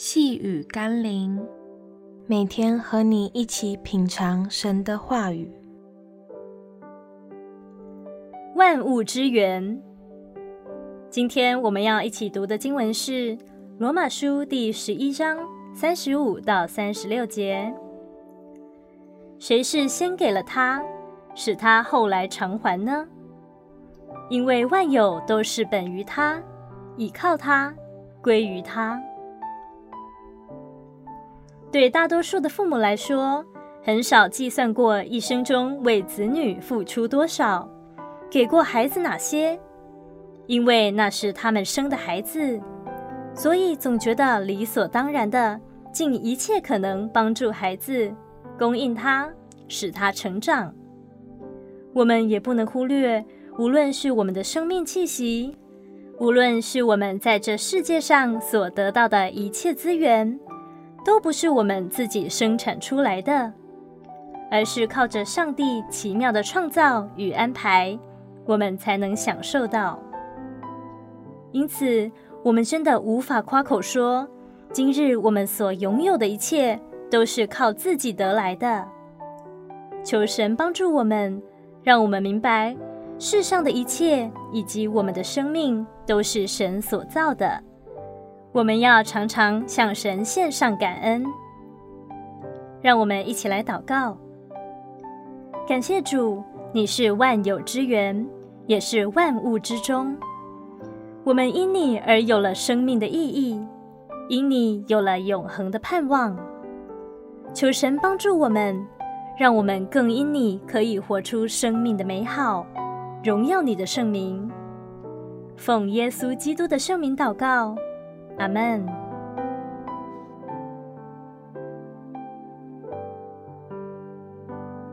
细雨甘霖，每天和你一起品尝神的话语。万物之源。今天我们要一起读的经文是《罗马书》第十一章三十五到三十六节。谁是先给了他，使他后来偿还呢？因为万有都是本于他，倚靠他，归于他。对大多数的父母来说，很少计算过一生中为子女付出多少，给过孩子哪些，因为那是他们生的孩子，所以总觉得理所当然的尽一切可能帮助孩子，供应他，使他成长。我们也不能忽略，无论是我们的生命气息，无论是我们在这世界上所得到的一切资源。都不是我们自己生产出来的，而是靠着上帝奇妙的创造与安排，我们才能享受到。因此，我们真的无法夸口说，今日我们所拥有的一切都是靠自己得来的。求神帮助我们，让我们明白，世上的一切以及我们的生命都是神所造的。我们要常常向神献上感恩，让我们一起来祷告。感谢主，你是万有之源，也是万物之中。我们因你而有了生命的意义，因你有了永恒的盼望。求神帮助我们，让我们更因你可以活出生命的美好，荣耀你的圣名。奉耶稣基督的圣名祷告。阿门。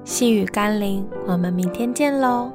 细雨甘霖，我们明天见喽。